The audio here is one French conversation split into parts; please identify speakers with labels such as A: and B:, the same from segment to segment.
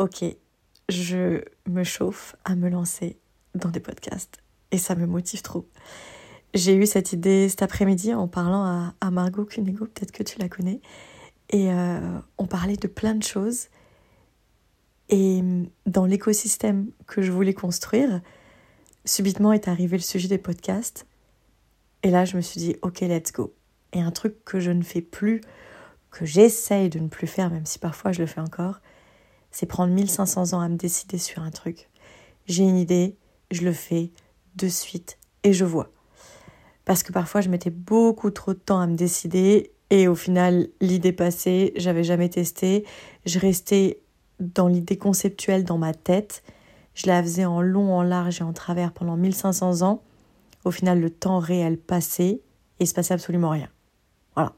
A: ok, je me chauffe à me lancer dans des podcasts et ça me motive trop. J'ai eu cette idée cet après-midi en parlant à, Margot Cunego, peut-être que tu la connais, et euh, on parlait de plein de choses. Et dans l'écosystème que je voulais construire, subitement est arrivé le sujet des podcasts. Et là, je me suis dit, ok, let's go. Et un truc que je ne fais plus, que j'essaye de ne plus faire, même si parfois je le fais encore, c'est prendre 1500 ans à me décider sur un truc. J'ai une idée, je le fais de suite et je vois. Parce que parfois je mettais beaucoup trop de temps à me décider et au final l'idée passée, j'avais jamais testé, je restais dans l'idée conceptuelle dans ma tête, je la faisais en long, en large et en travers pendant 1500 ans. Au final le temps réel passait et il se passait absolument rien. Voilà.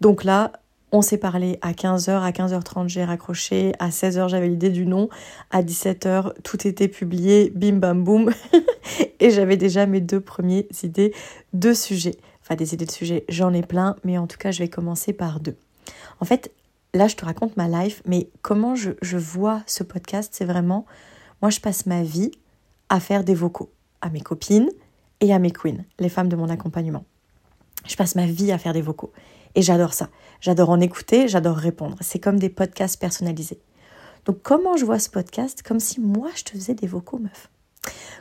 A: Donc là, on s'est parlé à 15h, à 15h30 j'ai raccroché, à 16h j'avais l'idée du nom, à 17h tout était publié, bim bam boum, et j'avais déjà mes deux premières idées de sujets. Enfin des idées de sujets, j'en ai plein, mais en tout cas je vais commencer par deux. En fait, là je te raconte ma life, mais comment je, je vois ce podcast, c'est vraiment, moi je passe ma vie à faire des vocaux à mes copines et à mes queens, les femmes de mon accompagnement. Je passe ma vie à faire des vocaux. Et j'adore ça. J'adore en écouter, j'adore répondre. C'est comme des podcasts personnalisés. Donc comment je vois ce podcast? Comme si moi je te faisais des vocaux, meuf.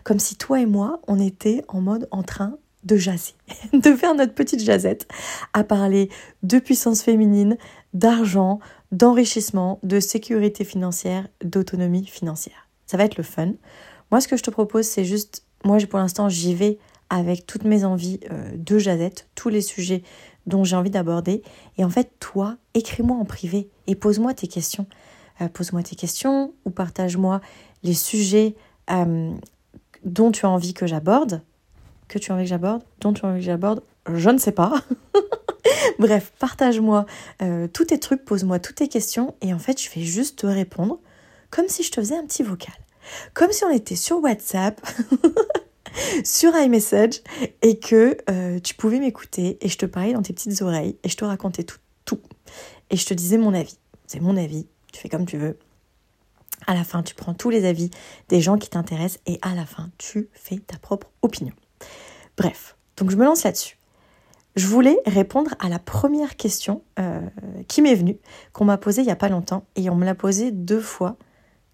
A: Comme si toi et moi, on était en mode en train de jaser, de faire notre petite jazette, à parler de puissance féminine, d'argent, d'enrichissement, de sécurité financière, d'autonomie financière. Ça va être le fun. Moi, ce que je te propose, c'est juste, moi pour l'instant, j'y vais avec toutes mes envies euh, de jazette, tous les sujets dont j'ai envie d'aborder. Et en fait, toi, écris-moi en privé et pose-moi tes questions. Euh, pose-moi tes questions ou partage-moi les sujets euh, dont tu as envie que j'aborde. Que tu as envie que j'aborde Dont tu as envie que j'aborde Je ne sais pas. Bref, partage-moi euh, tous tes trucs, pose-moi toutes tes questions et en fait, je vais juste te répondre comme si je te faisais un petit vocal. Comme si on était sur WhatsApp. sur iMessage et que euh, tu pouvais m'écouter et je te parlais dans tes petites oreilles et je te racontais tout, tout. Et je te disais mon avis. C'est mon avis, tu fais comme tu veux. À la fin, tu prends tous les avis des gens qui t'intéressent et à la fin, tu fais ta propre opinion. Bref, donc je me lance là-dessus. Je voulais répondre à la première question euh, qui m'est venue, qu'on m'a posée il n'y a pas longtemps, et on me l'a posée deux fois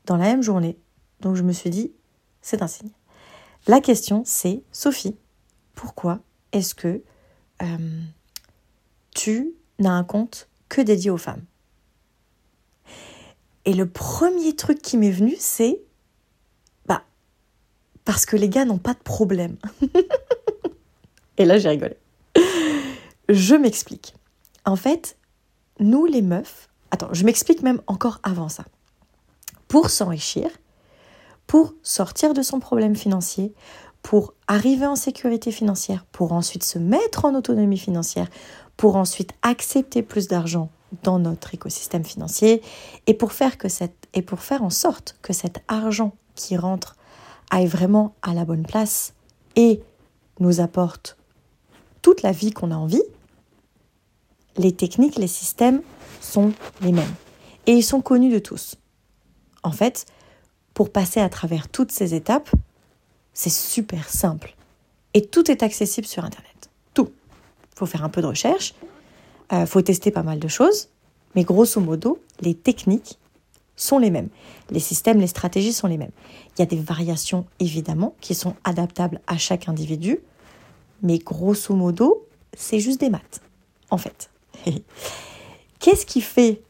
A: dans la même journée. Donc je me suis dit, c'est un signe. La question, c'est, Sophie, pourquoi est-ce que euh, tu n'as un compte que dédié aux femmes? Et le premier truc qui m'est venu, c'est, bah, parce que les gars n'ont pas de problème. Et là, j'ai rigolé. Je m'explique. En fait, nous les meufs, attends, je m'explique même encore avant ça. Pour s'enrichir, pour sortir de son problème financier, pour arriver en sécurité financière, pour ensuite se mettre en autonomie financière, pour ensuite accepter plus d'argent dans notre écosystème financier et pour faire que cette et pour faire en sorte que cet argent qui rentre aille vraiment à la bonne place et nous apporte toute la vie qu'on a envie, les techniques, les systèmes sont les mêmes et ils sont connus de tous. En fait, pour passer à travers toutes ces étapes, c'est super simple. Et tout est accessible sur Internet. Tout. Il faut faire un peu de recherche, il euh, faut tester pas mal de choses, mais grosso modo, les techniques sont les mêmes. Les systèmes, les stratégies sont les mêmes. Il y a des variations, évidemment, qui sont adaptables à chaque individu, mais grosso modo, c'est juste des maths, en fait. Qu'est-ce qui fait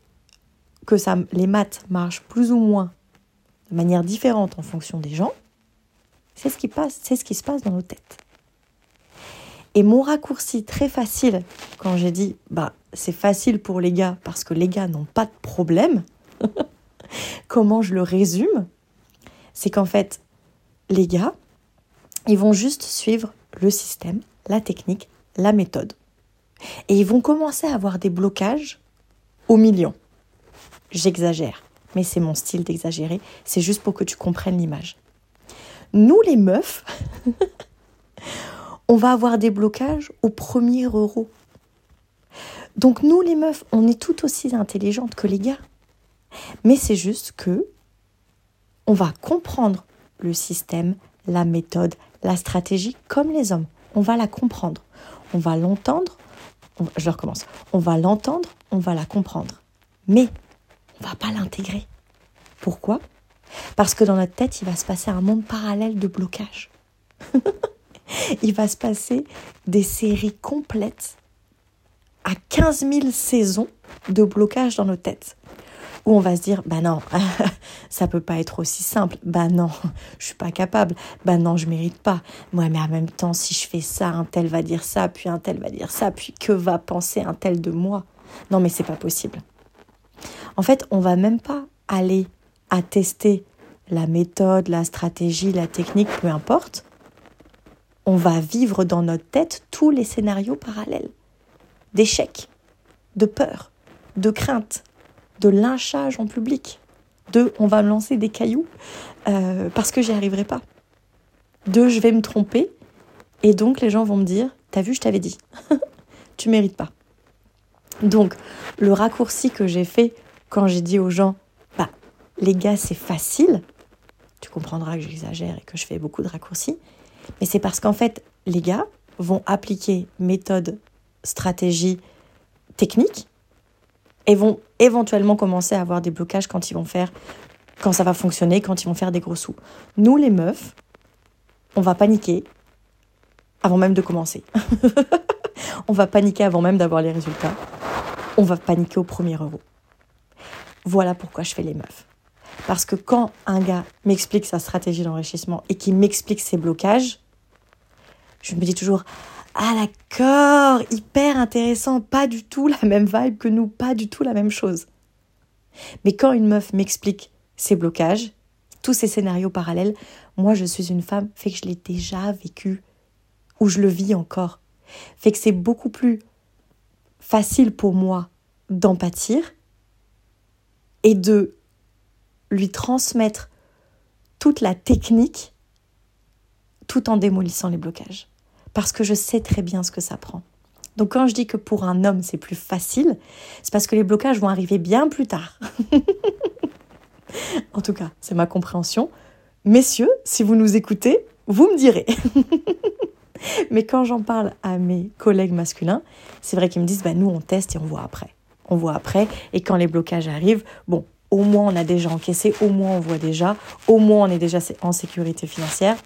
A: que ça, les maths marchent plus ou moins de manière différente en fonction des gens, c'est ce qui se passe dans nos têtes. Et mon raccourci très facile quand j'ai dit bah c'est facile pour les gars parce que les gars n'ont pas de problème. Comment je le résume C'est qu'en fait les gars ils vont juste suivre le système, la technique, la méthode. Et ils vont commencer à avoir des blocages au million. J'exagère mais c'est mon style d'exagérer, c'est juste pour que tu comprennes l'image. Nous les meufs, on va avoir des blocages au premier euro. Donc nous les meufs, on est tout aussi intelligentes que les gars. Mais c'est juste que On va comprendre le système, la méthode, la stratégie comme les hommes. On va la comprendre. On va l'entendre. je recommence. On va l'entendre, on va la comprendre. Mais on va pas l'intégrer. Pourquoi? Parce que dans notre tête, il va se passer un monde parallèle de blocage. il va se passer des séries complètes à 15 000 saisons de blocage dans nos têtes. Où on va se dire, bah non, ça peut pas être aussi simple. Bah non, je suis pas capable. Bah non, je mérite pas. Moi, mais en même temps, si je fais ça, un tel va dire ça, puis un tel va dire ça, puis que va penser un tel de moi? Non, mais c'est pas possible. En fait, on va même pas aller à tester la méthode, la stratégie, la technique, peu importe. On va vivre dans notre tête tous les scénarios parallèles d'échecs, de peur, de crainte, de lynchage en public, de on va me lancer des cailloux euh, parce que j'y arriverai pas, de je vais me tromper et donc les gens vont me dire t'as vu je t'avais dit, tu mérites pas. Donc le raccourci que j'ai fait quand j'ai dit aux gens bah les gars c'est facile, tu comprendras que j'exagère et que je fais beaucoup de raccourcis, mais c'est parce qu'en fait les gars vont appliquer méthode stratégie technique et vont éventuellement commencer à avoir des blocages quand ils vont faire, quand ça va fonctionner, quand ils vont faire des gros sous. Nous, les meufs, on va paniquer avant même de commencer. on va paniquer avant même d'avoir les résultats. On va paniquer au premier euro. Voilà pourquoi je fais les meufs. Parce que quand un gars m'explique sa stratégie d'enrichissement et qu'il m'explique ses blocages, je me dis toujours ah d'accord, hyper intéressant, pas du tout la même vibe que nous, pas du tout la même chose. Mais quand une meuf m'explique ses blocages, tous ces scénarios parallèles, moi je suis une femme, fait que je l'ai déjà vécu, ou je le vis encore. Fait que c'est beaucoup plus facile pour moi d'en pâtir et de lui transmettre toute la technique tout en démolissant les blocages parce que je sais très bien ce que ça prend. Donc quand je dis que pour un homme c'est plus facile, c'est parce que les blocages vont arriver bien plus tard. en tout cas, c'est ma compréhension. Messieurs, si vous nous écoutez, vous me direz. Mais quand j'en parle à mes collègues masculins, c'est vrai qu'ils me disent bah, nous on teste et on voit après. On voit après et quand les blocages arrivent, bon, au moins on a déjà encaissé, au moins on voit déjà, au moins on est déjà en sécurité financière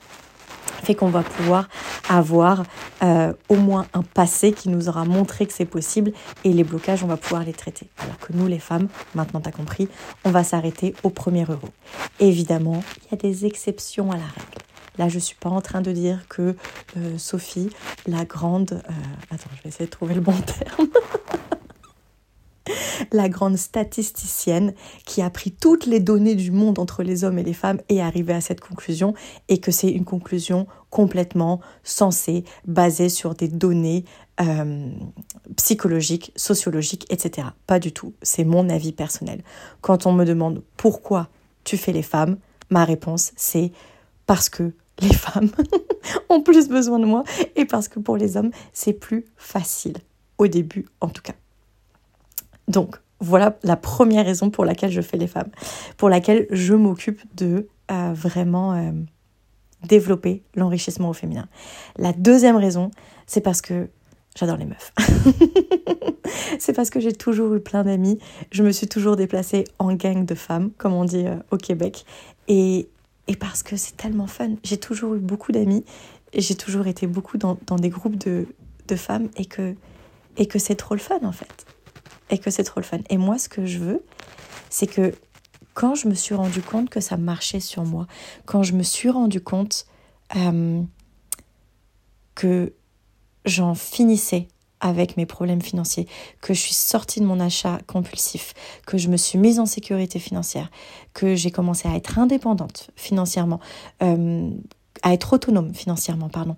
A: fait qu'on va pouvoir avoir euh, au moins un passé qui nous aura montré que c'est possible et les blocages, on va pouvoir les traiter. Alors que nous, les femmes, maintenant tu as compris, on va s'arrêter au premier euro. Évidemment, il y a des exceptions à la règle. Là, je ne suis pas en train de dire que euh, Sophie, la grande... Euh, attends, je vais essayer de trouver le bon terme. la grande statisticienne qui a pris toutes les données du monde entre les hommes et les femmes et est arrivée à cette conclusion et que c'est une conclusion complètement sensée, basée sur des données euh, psychologiques, sociologiques, etc. Pas du tout, c'est mon avis personnel. Quand on me demande pourquoi tu fais les femmes, ma réponse c'est parce que les femmes ont plus besoin de moi et parce que pour les hommes c'est plus facile, au début en tout cas. Donc, voilà la première raison pour laquelle je fais les femmes, pour laquelle je m'occupe de euh, vraiment euh, développer l'enrichissement au féminin. La deuxième raison, c'est parce que j'adore les meufs. c'est parce que j'ai toujours eu plein d'amis. Je me suis toujours déplacée en gang de femmes, comme on dit euh, au Québec. Et, et parce que c'est tellement fun. J'ai toujours eu beaucoup d'amis et j'ai toujours été beaucoup dans, dans des groupes de, de femmes et que, et que c'est trop le fun en fait et que c'est trop le fun. Et moi, ce que je veux, c'est que quand je me suis rendu compte que ça marchait sur moi, quand je me suis rendu compte euh, que j'en finissais avec mes problèmes financiers, que je suis sortie de mon achat compulsif, que je me suis mise en sécurité financière, que j'ai commencé à être indépendante financièrement, euh, à être autonome financièrement, pardon,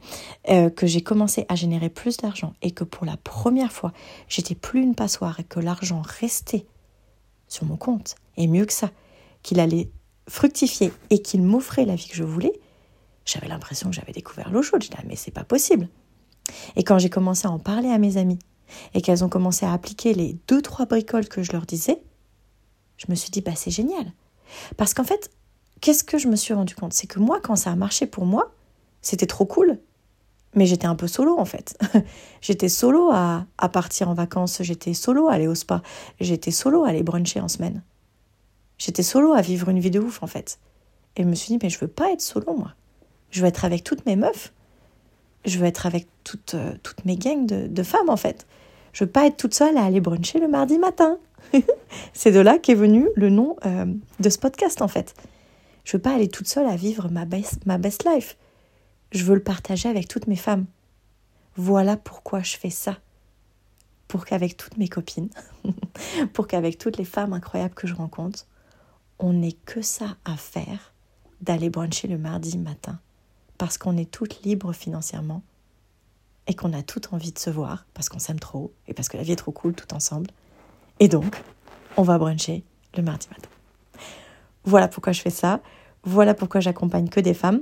A: euh, que j'ai commencé à générer plus d'argent et que pour la première fois, j'étais plus une passoire et que l'argent restait sur mon compte, et mieux que ça, qu'il allait fructifier et qu'il m'offrait la vie que je voulais, j'avais l'impression que j'avais découvert l'eau chaude. Je disais, ah, mais c'est pas possible. Et quand j'ai commencé à en parler à mes amis et qu'elles ont commencé à appliquer les deux, trois bricoles que je leur disais, je me suis dit, bah, c'est génial. Parce qu'en fait, qu'est-ce que je me suis rendu compte? C'est que moi, quand ça a marché pour moi, c'était trop cool. Mais j'étais un peu solo en fait. j'étais solo à, à, partir en vacances, j'étais solo à aller au spa, j'étais solo à aller bruncher en semaine. J'étais solo à vivre une vie de ouf en fait. Et je me suis dit, mais je veux pas être solo moi. Je veux être avec toutes mes meufs. Je veux être avec toutes, euh, toutes mes gangs de, femmes en fait. Je veux pas être toute seule à aller bruncher le mardi matin. C'est de là qu'est venu le nom euh, de ce podcast en fait. Je veux pas aller toute seule à vivre ma best, ma best life. Je veux le partager avec toutes mes femmes. Voilà pourquoi je fais ça. Pour qu'avec toutes mes copines, pour qu'avec toutes les femmes incroyables que je rencontre, on n'ait que ça à faire d'aller bruncher le mardi matin. Parce qu'on est toutes libres financièrement et qu'on a toutes envie de se voir parce qu'on s'aime trop et parce que la vie est trop cool tout ensemble. Et donc, on va bruncher le mardi matin. Voilà pourquoi je fais ça. Voilà pourquoi j'accompagne que des femmes.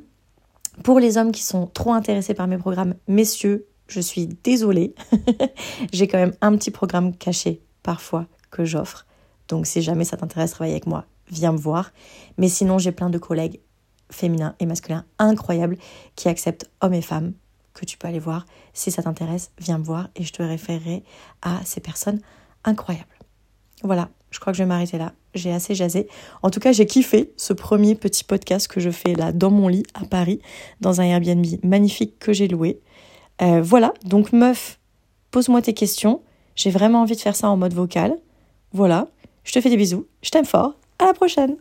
A: Pour les hommes qui sont trop intéressés par mes programmes, messieurs, je suis désolée. J'ai quand même un petit programme caché parfois que j'offre. Donc si jamais ça t'intéresse de travailler avec moi, viens me voir. Mais sinon, j'ai plein de collègues féminins et masculins incroyables qui acceptent hommes et femmes que tu peux aller voir. Si ça t'intéresse, viens me voir et je te référerai à ces personnes incroyables. Voilà, je crois que je vais m'arrêter là. J'ai assez jasé. En tout cas, j'ai kiffé ce premier petit podcast que je fais là dans mon lit à Paris, dans un Airbnb magnifique que j'ai loué. Euh, voilà, donc meuf, pose-moi tes questions. J'ai vraiment envie de faire ça en mode vocal. Voilà, je te fais des bisous. Je t'aime fort. À la prochaine.